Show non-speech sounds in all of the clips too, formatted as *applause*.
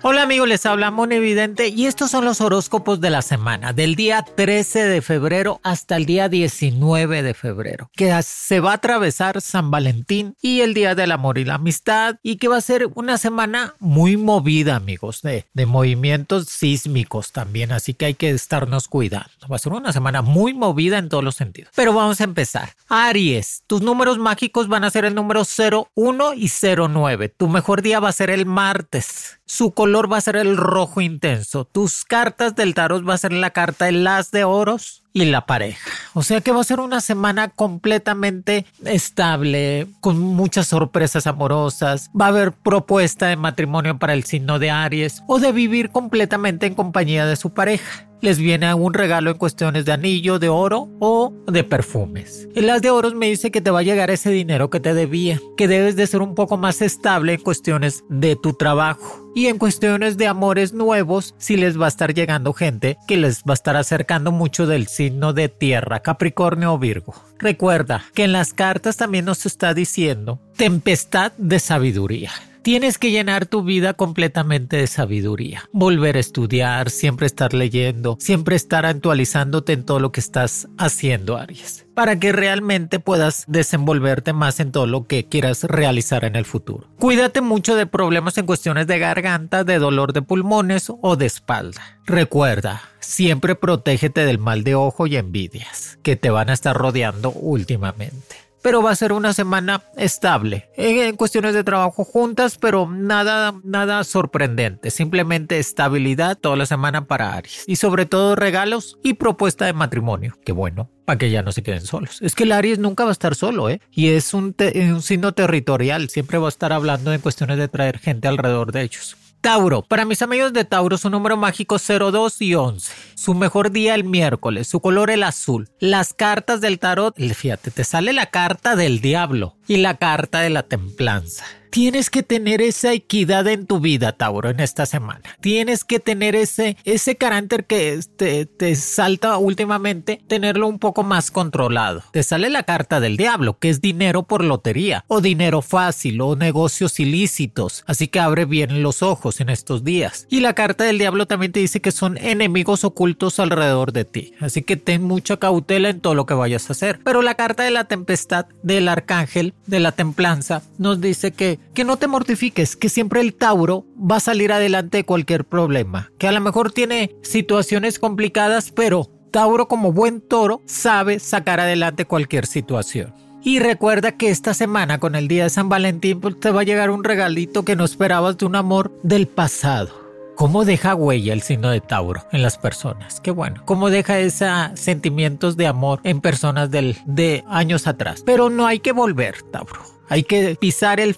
Hola amigos, les habla Evidente y estos son los horóscopos de la semana, del día 13 de febrero hasta el día 19 de febrero, que se va a atravesar San Valentín y el Día del Amor y la Amistad y que va a ser una semana muy movida amigos, de, de movimientos sísmicos también, así que hay que estarnos cuidando. Va a ser una semana muy movida en todos los sentidos. Pero vamos a empezar. Aries, tus números mágicos van a ser el número 0, 1 y 09. Tu mejor día va a ser el martes. Su color va a ser el rojo intenso. Tus cartas del tarot va a ser la carta el as de oros y la pareja. O sea que va a ser una semana completamente estable, con muchas sorpresas amorosas. Va a haber propuesta de matrimonio para el signo de Aries o de vivir completamente en compañía de su pareja les viene un regalo en cuestiones de anillo, de oro o de perfumes. El as de oros me dice que te va a llegar ese dinero que te debía, que debes de ser un poco más estable en cuestiones de tu trabajo. Y en cuestiones de amores nuevos, si les va a estar llegando gente que les va a estar acercando mucho del signo de tierra, Capricornio o Virgo. Recuerda que en las cartas también nos está diciendo tempestad de sabiduría. Tienes que llenar tu vida completamente de sabiduría. Volver a estudiar, siempre estar leyendo, siempre estar actualizándote en todo lo que estás haciendo, Aries, para que realmente puedas desenvolverte más en todo lo que quieras realizar en el futuro. Cuídate mucho de problemas en cuestiones de garganta, de dolor de pulmones o de espalda. Recuerda, siempre protégete del mal de ojo y envidias que te van a estar rodeando últimamente pero va a ser una semana estable en, cuestiones de trabajo juntas, pero nada, nada sorprendente, simplemente estabilidad toda la semana para Aries y sobre todo regalos y propuesta de matrimonio, que bueno, para que ya no se queden solos. Es que el Aries nunca va a estar solo, ¿eh? Y es un, un signo territorial, siempre va a estar hablando en cuestiones de traer gente alrededor de ellos. Tauro, para mis amigos de Tauro, su número mágico 02 y 11. Su mejor día el miércoles, su color el azul. Las cartas del tarot, fíjate, te sale la carta del diablo y la carta de la templanza. Tienes que tener esa equidad en tu vida, Tauro, en esta semana. Tienes que tener ese, ese carácter que te, te, salta últimamente, tenerlo un poco más controlado. Te sale la carta del diablo, que es dinero por lotería, o dinero fácil, o negocios ilícitos. Así que abre bien los ojos en estos días. Y la carta del diablo también te dice que son enemigos ocultos alrededor de ti. Así que ten mucha cautela en todo lo que vayas a hacer. Pero la carta de la tempestad del arcángel, de la templanza, nos dice que que, no te mortifiques, que siempre el Tauro va a salir adelante de cualquier problema, que a lo mejor tiene situaciones complicadas, pero Tauro como buen toro sabe sacar adelante cualquier situación. Y recuerda que esta semana con el día de San Valentín pues, te va a llegar un regalito que no esperabas de un amor del pasado. ¿Cómo deja huella el signo de Tauro en las personas? Qué bueno. ¿Cómo deja esos sentimientos de amor en personas del, de años atrás? Pero no hay que volver, Tauro. Hay que pisar el,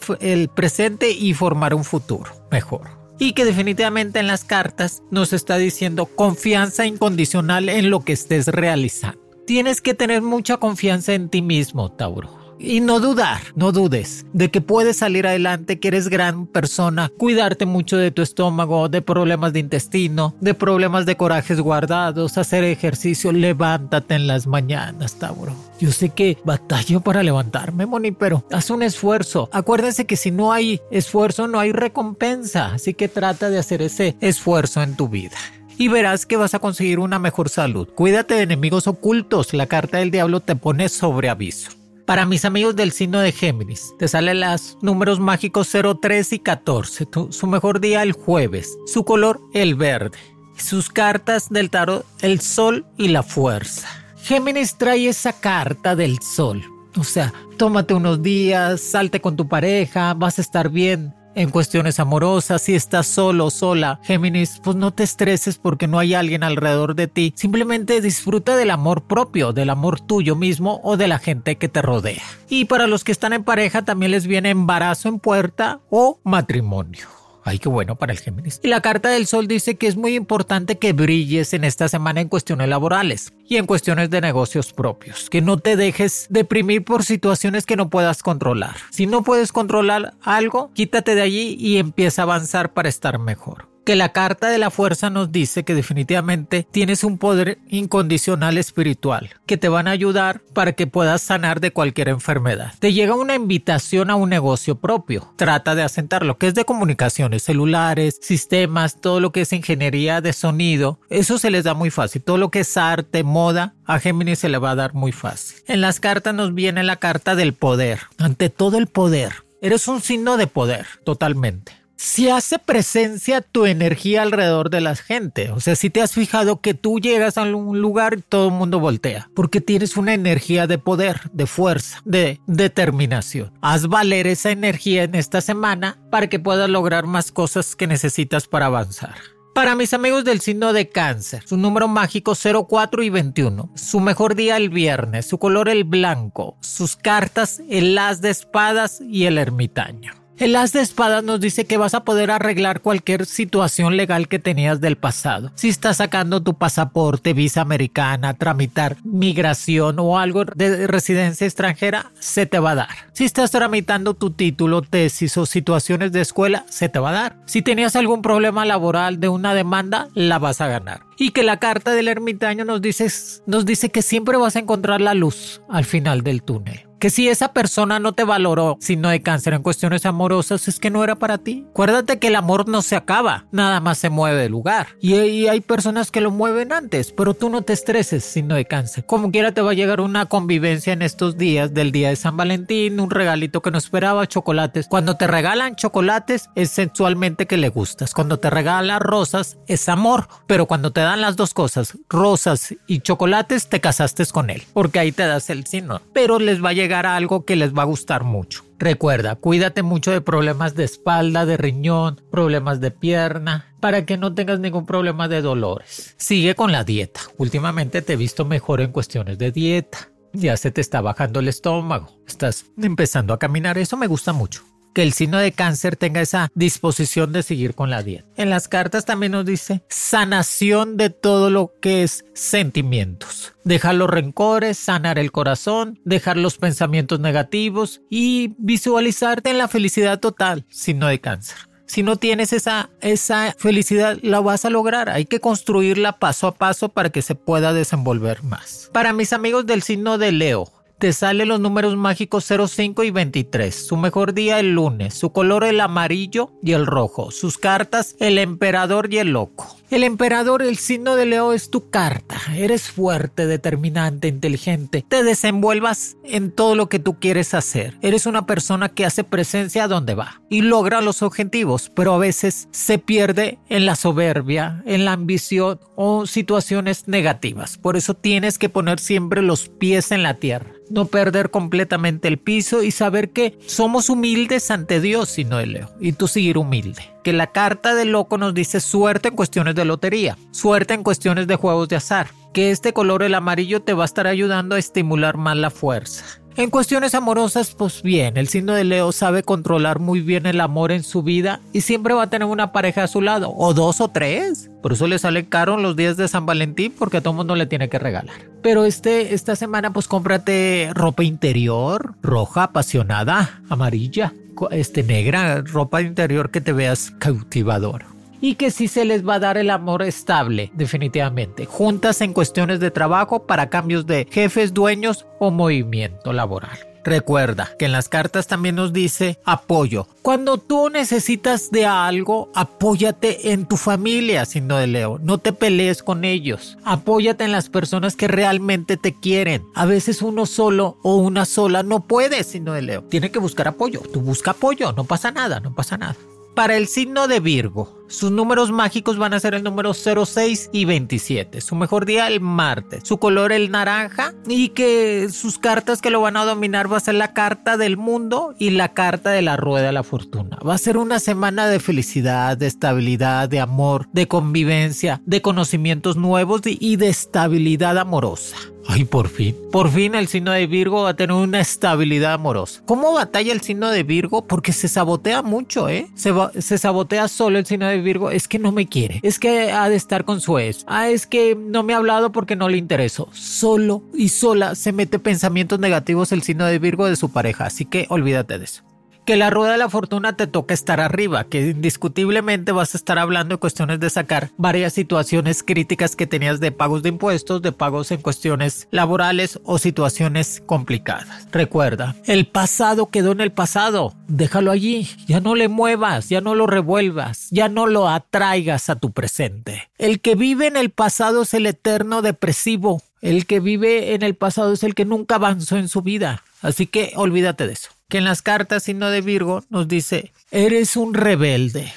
presente y formar un futuro mejor y que definitivamente en las cartas nos está diciendo confianza incondicional en lo que estés realizando. Tienes que tener mucha confianza en ti mismo, Tauro. Y no dudar, no dudes de que puedes salir adelante, que eres gran persona, cuidarte mucho de tu estómago, de problemas de intestino, de problemas de corajes guardados, hacer ejercicio, levántate en las mañanas, Tauro. Yo sé que batallo para levantarme, Moni, pero haz un esfuerzo. Acuérdense que si no hay esfuerzo, no hay recompensa. Así que trata de hacer ese esfuerzo en tu vida y verás que vas a conseguir una mejor salud. Cuídate de enemigos ocultos. La carta del diablo te pone sobre aviso. Para mis amigos del signo de Géminis, te salen los números mágicos 03 y 14. su mejor día el jueves. Su color el verde. Sus cartas del tarot el sol y la fuerza. Géminis trae esa carta del sol. O sea, tómate unos días, salte con tu pareja, vas a estar bien. En cuestiones amorosas, si estás solo o sola, Géminis, pues no te estreses porque no hay alguien alrededor de ti. Simplemente disfruta del amor propio, del amor tuyo mismo o de la gente que te rodea. Y para los que están en pareja también les viene embarazo en puerta o matrimonio. Ay, qué bueno para el Géminis. Y la carta del sol dice que es muy importante que brilles en esta semana en cuestiones laborales y en cuestiones de negocios propios, que no te dejes deprimir por situaciones que no puedas controlar. Si no puedes controlar algo, quítate de allí y empieza a avanzar para estar mejor que la carta de la fuerza nos dice que definitivamente tienes un poder incondicional espiritual que te van a ayudar para que puedas sanar de cualquier enfermedad. Te llega una invitación a un negocio propio. Trata de asentarlo, que es de comunicaciones, celulares, sistemas, todo lo que es ingeniería de sonido. Eso se les da muy fácil. Todo lo que es arte, moda, a Géminis se le va a dar muy fácil. En las cartas nos viene la carta del poder. Ante todo el poder. Eres un signo de poder, totalmente si hace presencia tu energía alrededor de la gente. O sea, si te has fijado que tú llegas a un lugar y todo el mundo voltea, porque tienes una energía de poder, de fuerza, de determinación. Haz valer esa energía en esta semana para que puedas lograr más cosas que necesitas para avanzar. Para mis amigos del signo de cáncer, su número mágico 04 y 21, su mejor día el viernes, su color el blanco, sus cartas el as de espadas y el ermitaño. El as de espadas nos dice que vas a poder arreglar cualquier situación legal que tenías del pasado. Si estás sacando tu pasaporte, visa americana, tramitar migración o algo de residencia extranjera, se te va a dar. Si estás tramitando tu título, tesis o situaciones de escuela, se te va a dar. Si tenías algún problema laboral de una demanda, la vas a ganar. Y que la carta del ermitaño nos dice, nos dice que siempre vas a encontrar la luz al final del túnel que si esa persona no te valoró signo de cáncer en cuestiones amorosas es que no era para ti. Acuérdate que el amor no se acaba, nada más se mueve de lugar. Y, hay personas que lo mueven antes, pero tú no te estreses signo de cáncer. Como quiera te va a llegar una convivencia en estos días del día de San Valentín, un regalito que no esperaba, chocolates. Cuando te regalan chocolates es sensualmente que le gustas. Cuando te regalan rosas es amor, pero cuando te dan las dos cosas, rosas y chocolates, te casaste con él, porque ahí te das el signo. Pero les va a llegar algo que les va a gustar mucho. Recuerda, cuídate mucho de problemas de espalda, de riñón, problemas de pierna, para que no tengas ningún problema de dolores. Sigue con la dieta. Últimamente te he visto mejor en cuestiones de dieta. Ya se te está bajando el estómago. Estás empezando a caminar. Eso me gusta mucho que el signo de cáncer tenga esa disposición de seguir con la dieta. En las cartas también nos dice sanación de todo lo que es sentimientos. Dejar los rencores, sanar el corazón, dejar los pensamientos negativos y visualizarte en la felicidad total, signo de cáncer. Si no tienes esa, esa felicidad, la vas a lograr. Hay que construirla paso a paso para que se pueda desenvolver más. Para mis amigos del signo de Leo, te salen los números mágicos 05 y 23. Su mejor día el lunes. Su color el amarillo y el rojo. Sus cartas el emperador y el loco. El emperador, el signo de Leo es tu carta. Eres fuerte, determinante, inteligente. Te desenvuelvas en todo lo que tú quieres hacer. Eres una persona que hace presencia donde va y logra los objetivos, pero a veces se pierde en la soberbia, en la ambición o situaciones negativas. Por eso tienes que poner siempre los pies en la tierra no perder completamente el piso y saber que somos humildes ante Dios, sino de Leo, y tú seguir humilde. Que la carta del loco nos dice suerte en cuestiones de lotería, suerte en cuestiones de juegos de azar, que este color, el amarillo, te va a estar ayudando a estimular más la fuerza. En cuestiones amorosas, pues bien, el signo de Leo sabe controlar muy bien el amor en su vida y siempre va a tener una pareja a su lado, o dos o tres. Por eso le sale caro los días de San Valentín, porque a todo mundo le tiene que regalar. Pero este, esta semana, pues cómprate ropa interior, roja, apasionada, amarilla, este, negra, ropa interior que te veas cautivador y que sí se les va a dar el amor estable, definitivamente. Juntas en cuestiones de trabajo para cambios de jefes, dueños o movimiento laboral. Recuerda que en las cartas también nos dice apoyo. Cuando tú necesitas de algo, apóyate en tu familia, siendo de Leo. No te pelees con ellos. Apóyate en las personas que realmente te quieren. A veces uno solo o una sola no puede, siendo de Leo. Tiene que buscar apoyo. Tú busca apoyo, no pasa nada, no pasa nada. Para el signo de Virgo, sus números mágicos van a ser el número 06 y 27. Su mejor día el martes. Su color el naranja y que sus cartas que lo van a dominar va a ser la carta del mundo y la carta de la rueda de la fortuna. Va a ser una semana de felicidad, de estabilidad, de amor, de convivencia, de conocimientos nuevos y de estabilidad amorosa. Ay, por fin. Por fin el signo de Virgo va a tener una estabilidad amorosa. ¿Cómo batalla el signo de Virgo? Porque se sabotea mucho, ¿eh? Se, se sabotea solo el signo de Virgo. Es que no me quiere. Es que ha de estar con su ex. Ah, es que no me ha hablado porque no le intereso. Solo y sola se mete pensamientos negativos el signo de Virgo de su pareja. Así que olvídate de eso que la rueda de la fortuna te toca estar arriba, que indiscutiblemente vas a estar hablando de cuestiones de sacar varias situaciones críticas que tenías de pagos de impuestos, de pagos en cuestiones laborales o situaciones complicadas. Recuerda, el pasado quedó en el pasado, déjalo allí, ya no le muevas, ya no lo revuelvas, ya no lo atraigas a tu presente. El que vive en el pasado es el eterno depresivo, el que vive en el pasado es el que nunca avanzó en su vida, así que olvídate de eso que en las cartas signo de Virgo nos dice, eres un rebelde.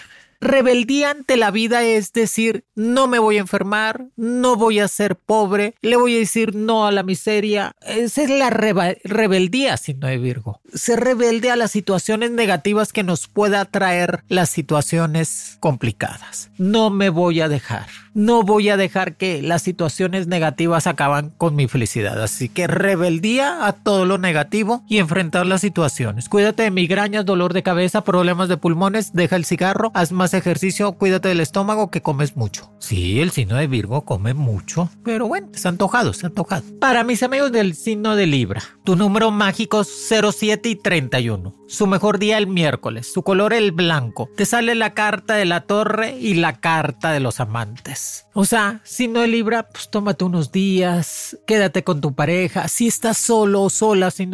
Rebeldía ante la vida es decir, no me voy a enfermar, no voy a ser pobre, le voy a decir no a la miseria. Esa es la rebeldía, signo de Virgo. Ser rebelde a las situaciones negativas que nos pueda traer las situaciones complicadas. No me voy a dejar. No voy a dejar que las situaciones negativas acaban con mi felicidad. Así que rebeldía a todo lo negativo y enfrentar las situaciones. Cuídate de migrañas, dolor de cabeza, problemas de pulmones, deja el cigarro, haz más ejercicio, cuídate del estómago que comes mucho. Sí, el signo de Virgo come mucho, pero bueno, ha antojado, ha antojado. Para mis amigos del signo de Libra, tu número mágico 07 y 31. Su mejor día el miércoles, su color el blanco. Te sale la carta de la torre y la carta de los amantes. O sea, si no de Libra, pues tómate unos días, quédate con tu pareja. Si estás solo o sola, si no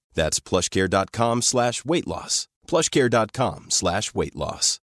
That's plushcare.com slash weight loss. Plushcare.com slash weight loss.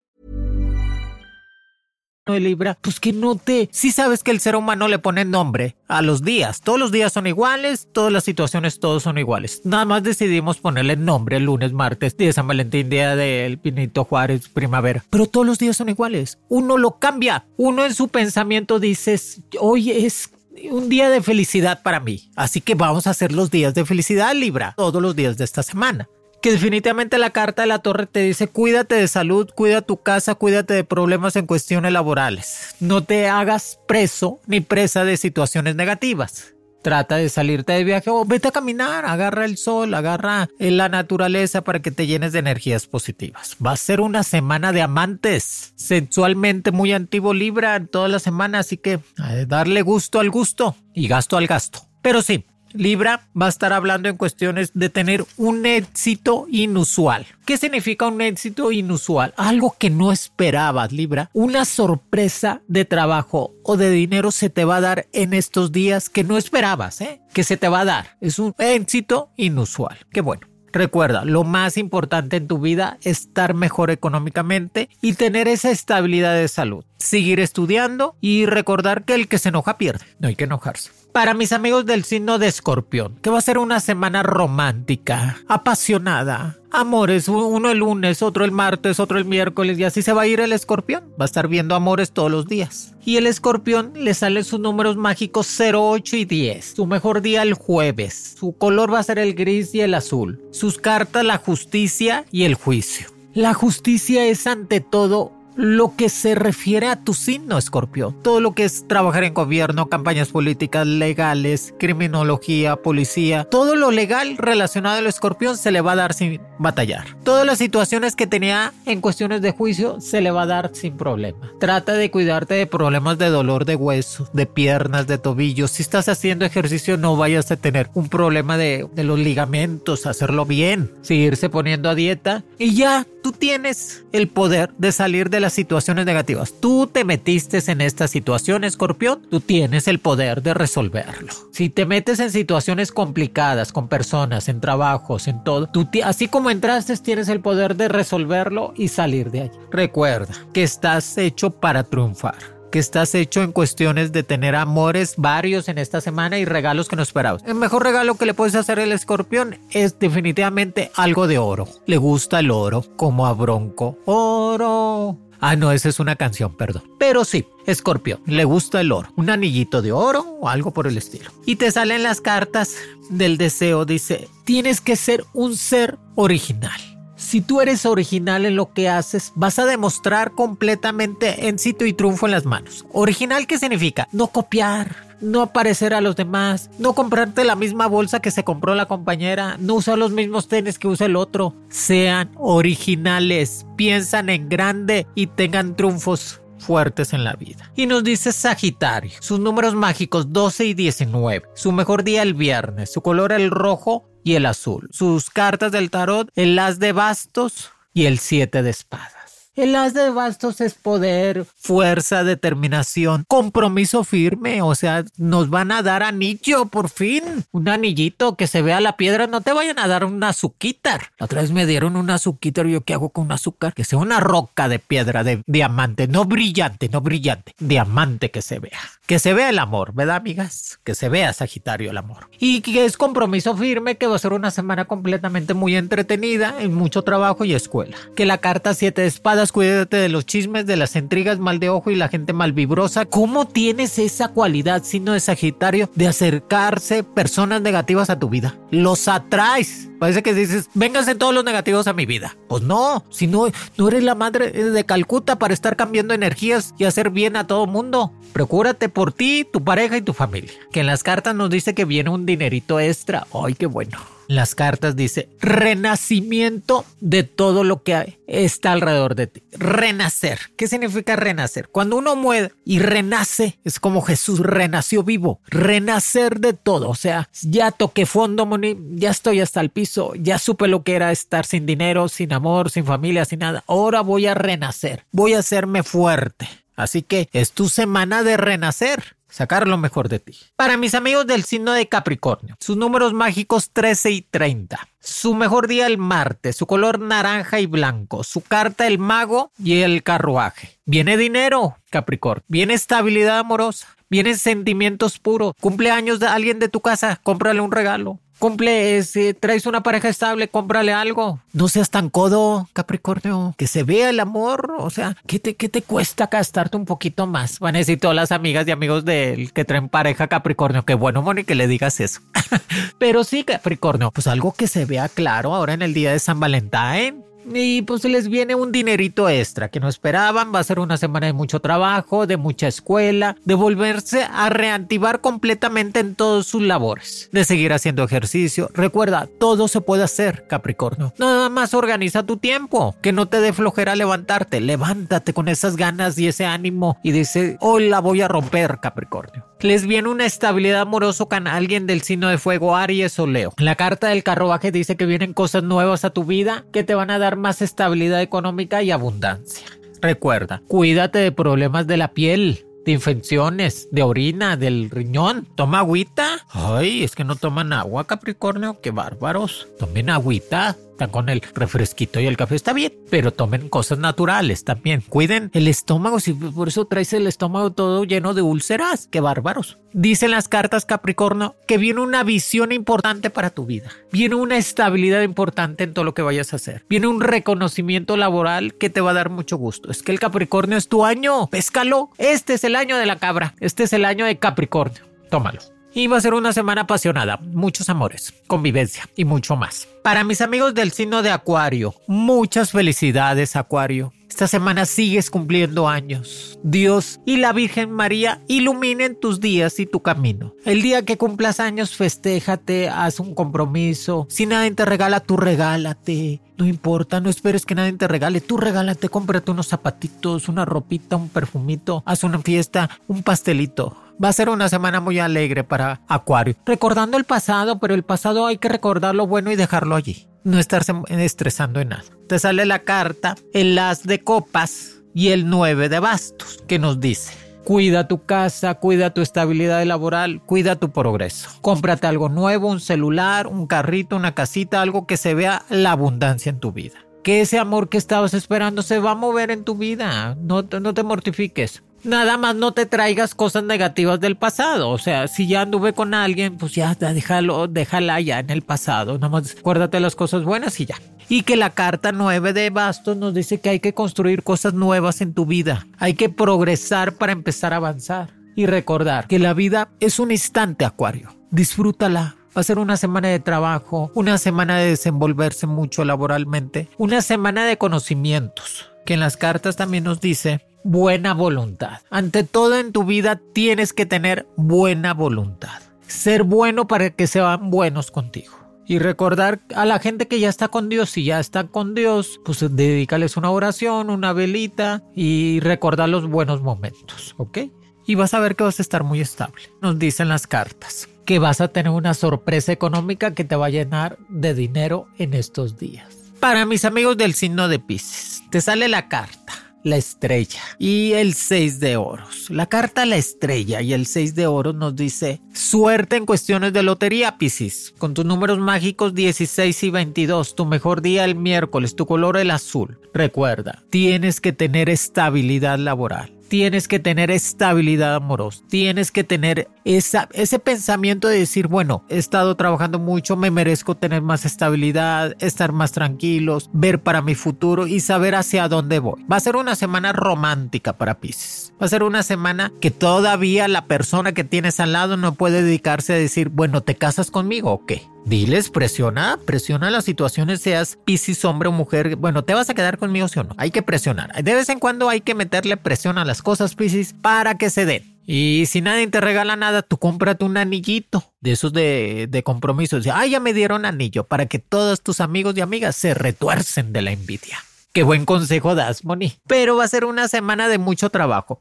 de Libra, pues que no te... Sí sabes que el ser humano le pone nombre a los días. Todos los días son iguales, todas las situaciones, todos son iguales. Nada más decidimos ponerle nombre el lunes, martes, día de San Valentín, día del Pinito Juárez, primavera. Pero todos los días son iguales. Uno lo cambia. Uno en su pensamiento dices, hoy es un día de felicidad para mí. Así que vamos a hacer los días de felicidad, Libra, todos los días de esta semana que definitivamente la carta de la torre te dice cuídate de salud, cuida tu casa, cuídate de problemas en cuestiones laborales. No te hagas preso ni presa de situaciones negativas. Trata de salirte de viaje o vete a caminar, agarra el sol, agarra la naturaleza para que te llenes de energías positivas. Va a ser una semana de amantes, sexualmente muy antiguo Libra toda la semana, así que darle gusto al gusto y gasto al gasto. Pero sí, Libra va a estar hablando en cuestiones de tener un éxito inusual. ¿Qué significa un éxito inusual? Algo que no esperabas, Libra. Una sorpresa de trabajo o de dinero se te va a dar en estos días que no esperabas, ¿eh? Que se te va a dar. Es un éxito inusual. Qué bueno. Recuerda, lo más importante en tu vida es estar mejor económicamente y tener esa estabilidad de salud. Seguir estudiando y recordar que el que se enoja pierde. No hay que enojarse. Para mis amigos del signo de escorpión, que va a ser una semana romántica, apasionada, amores, uno el lunes, otro el martes, otro el miércoles y así se va a ir el escorpión. Va a estar viendo amores todos los días. Y el escorpión le salen sus números mágicos 0, 8 y 10. Su mejor día el jueves. Su color va a ser el gris y el azul. Sus cartas la justicia y el juicio. La justicia es ante todo lo que se refiere a tu signo, Escorpio. Todo lo que es trabajar en gobierno, campañas políticas legales, criminología, policía, todo lo legal relacionado al escorpión se le va a dar sin batallar. Todas las situaciones que tenía en cuestiones de juicio se le va a dar sin problema. Trata de cuidarte de problemas de dolor de hueso, de piernas, de tobillos. Si estás haciendo ejercicio, no vayas a tener un problema de, los ligamentos, hacerlo bien, seguirse poniendo a dieta y ya tú tienes el poder de salir de las situaciones negativas. Tú te metiste en esta situación, escorpión, tú tienes el poder de resolverlo. Si te metes en situaciones complicadas con personas, en trabajos, en todo, así como entraste, tienes el poder de resolverlo y salir de allí. Recuerda que estás hecho para triunfar que estás hecho en cuestiones de tener amores varios en esta semana y regalos que no esperabas. El mejor regalo que le puedes hacer al escorpión es definitivamente algo de oro. Le gusta el oro, como a Bronco. Oro. Ah, no, esa es una canción, perdón. Pero sí, Escorpión, le gusta el oro, un anillito de oro o algo por el estilo. Y te salen las cartas del deseo, dice, tienes que ser un ser original. Si tú eres original en lo que haces, vas a demostrar completamente en sitio y triunfo en las manos. Original, ¿qué significa? No copiar, no parecer a los demás, no comprarte la misma bolsa que se compró la compañera, no usar los mismos tenis que usa el otro. Sean originales, piensan en grande y tengan triunfos fuertes en la vida. Y nos dice Sagitario, sus números mágicos 12 y 19, su mejor día el viernes, su color el rojo y el azul, sus cartas del tarot el as de bastos y el 7 de espadas. El as de bastos es poder, fuerza, determinación, compromiso firme. O sea, nos van a dar anillo por fin. Un anillito que se vea la piedra. No te vayan a dar un azúcar. La otra vez me dieron un azúcar. ¿Yo qué hago con un azúcar? Que sea una roca de piedra, de diamante. No brillante, no brillante. Diamante que se vea. Que se vea el amor, ¿verdad, amigas? Que se vea Sagitario el amor. Y que es compromiso firme, que va a ser una semana completamente muy entretenida, en mucho trabajo y escuela. Que la carta 7 de espadas cuídate de los chismes, de las intrigas, mal de ojo y la gente malvibrosa. ¿Cómo tienes esa cualidad, signo de Sagitario, de acercarse personas negativas a tu vida? Los atraes. Parece que dices, vénganse todos los negativos a mi vida. Pues no, si no, no eres la madre de Calcuta para estar cambiando energías y hacer bien a todo mundo. Procúrate por ti, tu pareja y tu familia. Que en las cartas nos dice que viene un dinerito extra. Ay, qué bueno las cartas dice renacimiento de todo lo que está alrededor de ti. Renacer. ¿Qué significa renacer? Cuando uno muere y renace, es como Jesús renació vivo. Renacer de todo. O sea, ya toqué fondo, ya estoy hasta el piso, ya supe lo que era estar sin dinero, sin amor, sin familia, sin nada. Ahora voy a renacer. Voy a hacerme fuerte. Así que es tu semana de renacer sacar lo mejor de ti. Para mis amigos del signo de Capricornio, sus números mágicos 13 y 30. Su mejor día el martes, su color naranja y blanco, su carta el mago y el carruaje. Viene dinero, Capricornio. Viene estabilidad amorosa. Vienen sentimientos puros. Cumpleaños de alguien de tu casa, cómprale un regalo. Cumple, si traes una pareja estable, cómprale algo. No seas tan codo, Capricornio. Que se vea el amor. O sea, ¿qué te, qué te cuesta gastarte un poquito más? Van a decir todas las amigas y amigos del que traen pareja Capricornio. Qué bueno, Moni, que le digas eso. *laughs* Pero sí, Capricornio, pues algo que se vea claro ahora en el día de San Valentín y pues les viene un dinerito extra que no esperaban. Va a ser una semana de mucho trabajo, de mucha escuela, de volverse a reactivar completamente en todas sus labores, de seguir haciendo ejercicio. Recuerda, todo se puede hacer, Capricornio. Nada más organiza tu tiempo, que no te dé flojera levantarte. Levántate con esas ganas y ese ánimo y dice, hoy la voy a romper, Capricornio les viene una estabilidad amorosa con alguien del signo de fuego, Aries o Leo. La carta del carruaje dice que vienen cosas nuevas a tu vida que te van a dar más estabilidad económica y abundancia. Recuerda, cuídate de problemas de la piel de infecciones, de orina, del riñón. Toma agüita. Ay, es que no toman agua, Capricornio. Qué bárbaros. Tomen agüita. Están con el refresquito y el café está bien, pero tomen cosas naturales también. Cuiden el estómago, si por eso traes el estómago todo lleno de úlceras. Qué bárbaros. Dicen las cartas Capricornio que viene una visión importante para tu vida. Viene una estabilidad importante en todo lo que vayas a hacer. Viene un reconocimiento laboral que te va a dar mucho gusto. Es que el Capricornio es tu año. Péscalo. Este es el año de la cabra. Este es el año de Capricornio. Tómalo. Y va a ser una semana apasionada, muchos amores, convivencia y mucho más. Para mis amigos del signo de Acuario, muchas felicidades Acuario. Esta semana sigues cumpliendo años. Dios y la Virgen María iluminen tus días y tu camino. El día que cumplas años, festéjate, haz un compromiso. Si nadie te regala, tú regálate. No importa, no esperes que nadie te regale. Tú regálate, cómprate unos zapatitos, una ropita, un perfumito, haz una fiesta, un pastelito. Va a ser una semana muy alegre para Acuario. Recordando el pasado, pero el pasado hay que recordar lo bueno y dejarlo allí. No estarse estresando en nada. Te sale la carta, el as de copas y el 9 de bastos, que nos dice. Cuida tu casa, cuida tu estabilidad laboral, cuida tu progreso. Cómprate algo nuevo, un celular, un carrito, una casita, algo que se vea la abundancia en tu vida. Que ese amor que estabas esperando se va a mover en tu vida. No, no te mortifiques nada más no te traigas cosas negativas del pasado. O sea, si ya anduve con alguien, pues ya déjalo, déjala ya en el pasado. Nada más acuérdate las cosas buenas y ya. Y que la carta 9 de bastos nos dice que hay que construir cosas nuevas en tu vida. Hay que progresar para empezar a avanzar. Y recordar que la vida es un instante, Acuario. Disfrútala. Va a ser una semana de trabajo, una semana de desenvolverse mucho laboralmente, una semana de conocimientos, que en las cartas también nos dice buena voluntad. Ante todo en tu vida tienes que tener buena voluntad. Ser bueno para que sean buenos contigo. Y recordar a la gente que ya está con Dios, si ya está con Dios, pues dedícales una oración, una velita y recordar los buenos momentos, ¿ok? Y vas a ver que vas a estar muy estable. Nos dicen las cartas que vas a tener una sorpresa económica que te va a llenar de dinero en estos días. Para mis amigos del signo de Pisces, te sale la carta la estrella y el 6 de oros. La carta la estrella y el 6 de oros nos dice suerte en cuestiones de lotería, Piscis. Con tus números mágicos 16 y 22, tu mejor día el miércoles, tu color el azul. Recuerda, tienes que tener estabilidad laboral tienes que tener estabilidad amorosa, tienes que tener esa, ese pensamiento de decir, bueno, he estado trabajando mucho, me merezco tener más estabilidad, estar más tranquilos, ver para mi futuro y saber hacia dónde voy. Va a ser una semana romántica para Pisces. Va a ser una semana que todavía la persona que tienes al lado no puede dedicarse a decir, bueno, ¿te casas conmigo o qué? Diles, presiona, presiona las situaciones, seas piscis, hombre o mujer. Bueno, ¿te vas a quedar conmigo sí o no? Hay que presionar. De vez en cuando hay que meterle presión a las cosas, piscis, para que se den. Y si nadie te regala nada, tú cómprate un anillito de esos de, de compromiso. Ah, ya me dieron anillo para que todos tus amigos y amigas se retuercen de la envidia. Qué buen consejo das, Moni. Pero va a ser una semana de mucho trabajo.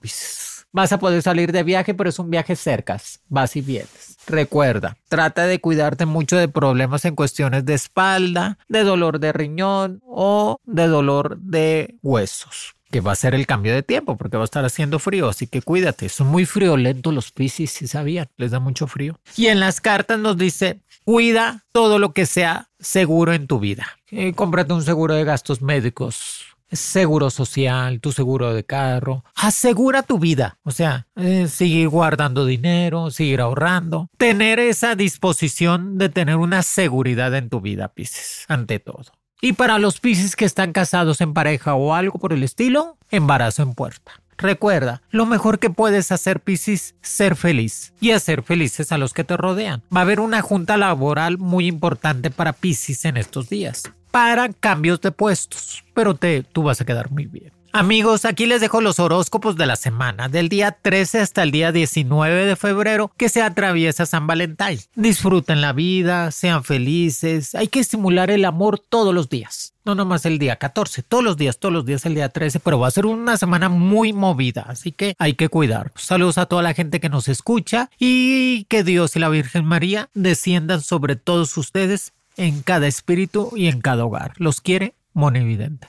Vas a poder salir de viaje, pero es un viaje cercas. Vas y vienes. Recuerda, trata de cuidarte mucho de problemas en cuestiones de espalda, de dolor de riñón o de dolor de huesos que va a ser el cambio de tiempo porque va a estar haciendo frío, así que cuídate. Son muy friolentos los piscis, si sabían, les da mucho frío. Y en las cartas nos dice, cuida todo lo que sea seguro en tu vida. Eh, cómprate un seguro de gastos médicos, seguro social, tu seguro de carro. Asegura tu vida. O sea, eh, seguir guardando dinero, seguir ahorrando. Tener esa disposición de tener una seguridad en tu vida, Pisces, ante todo. Y para los Pisces que están casados en pareja o algo por el estilo, embarazo en puerta. Recuerda, lo mejor que puedes hacer, Piscis, ser feliz y hacer felices a los que te rodean. Va a haber una junta laboral muy importante para Piscis en estos días para cambios de puestos, pero te, tú vas a quedar muy bien. Amigos, aquí les dejo los horóscopos de la semana, del día 13 hasta el día 19 de febrero que se atraviesa San Valentín. Disfruten la vida, sean felices, hay que estimular el amor todos los días. No nomás el día 14, todos los días, todos los días el día 13, pero va a ser una semana muy movida, así que hay que cuidar. Saludos a toda la gente que nos escucha y que Dios y la Virgen María desciendan sobre todos ustedes en cada espíritu y en cada hogar. Los quiere Monividente.